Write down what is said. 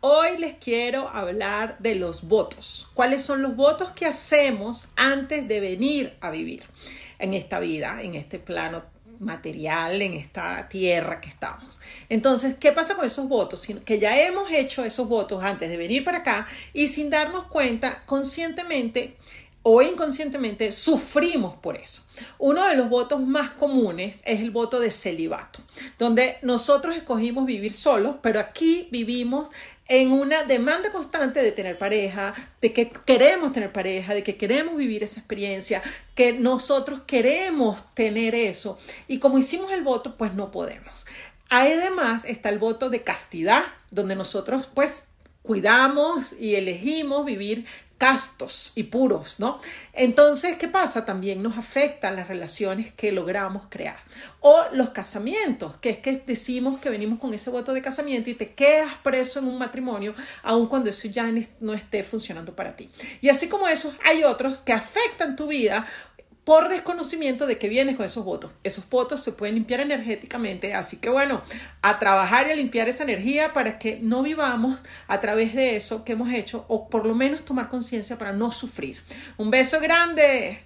Hoy les quiero hablar de los votos. ¿Cuáles son los votos que hacemos antes de venir a vivir en esta vida, en este plano material, en esta tierra que estamos? Entonces, ¿qué pasa con esos votos? Que ya hemos hecho esos votos antes de venir para acá y sin darnos cuenta, conscientemente o inconscientemente sufrimos por eso. Uno de los votos más comunes es el voto de celibato, donde nosotros escogimos vivir solos, pero aquí vivimos en una demanda constante de tener pareja, de que queremos tener pareja, de que queremos vivir esa experiencia, que nosotros queremos tener eso. Y como hicimos el voto, pues no podemos. Además está el voto de castidad, donde nosotros pues cuidamos y elegimos vivir castos y puros, ¿no? Entonces, ¿qué pasa? También nos afectan las relaciones que logramos crear. O los casamientos, que es que decimos que venimos con ese voto de casamiento y te quedas preso en un matrimonio, aun cuando eso ya no esté funcionando para ti. Y así como esos, hay otros que afectan tu vida por desconocimiento de que vienes con esos votos. Esos votos se pueden limpiar energéticamente, así que bueno, a trabajar y a limpiar esa energía para que no vivamos a través de eso que hemos hecho o por lo menos tomar conciencia para no sufrir. Un beso grande.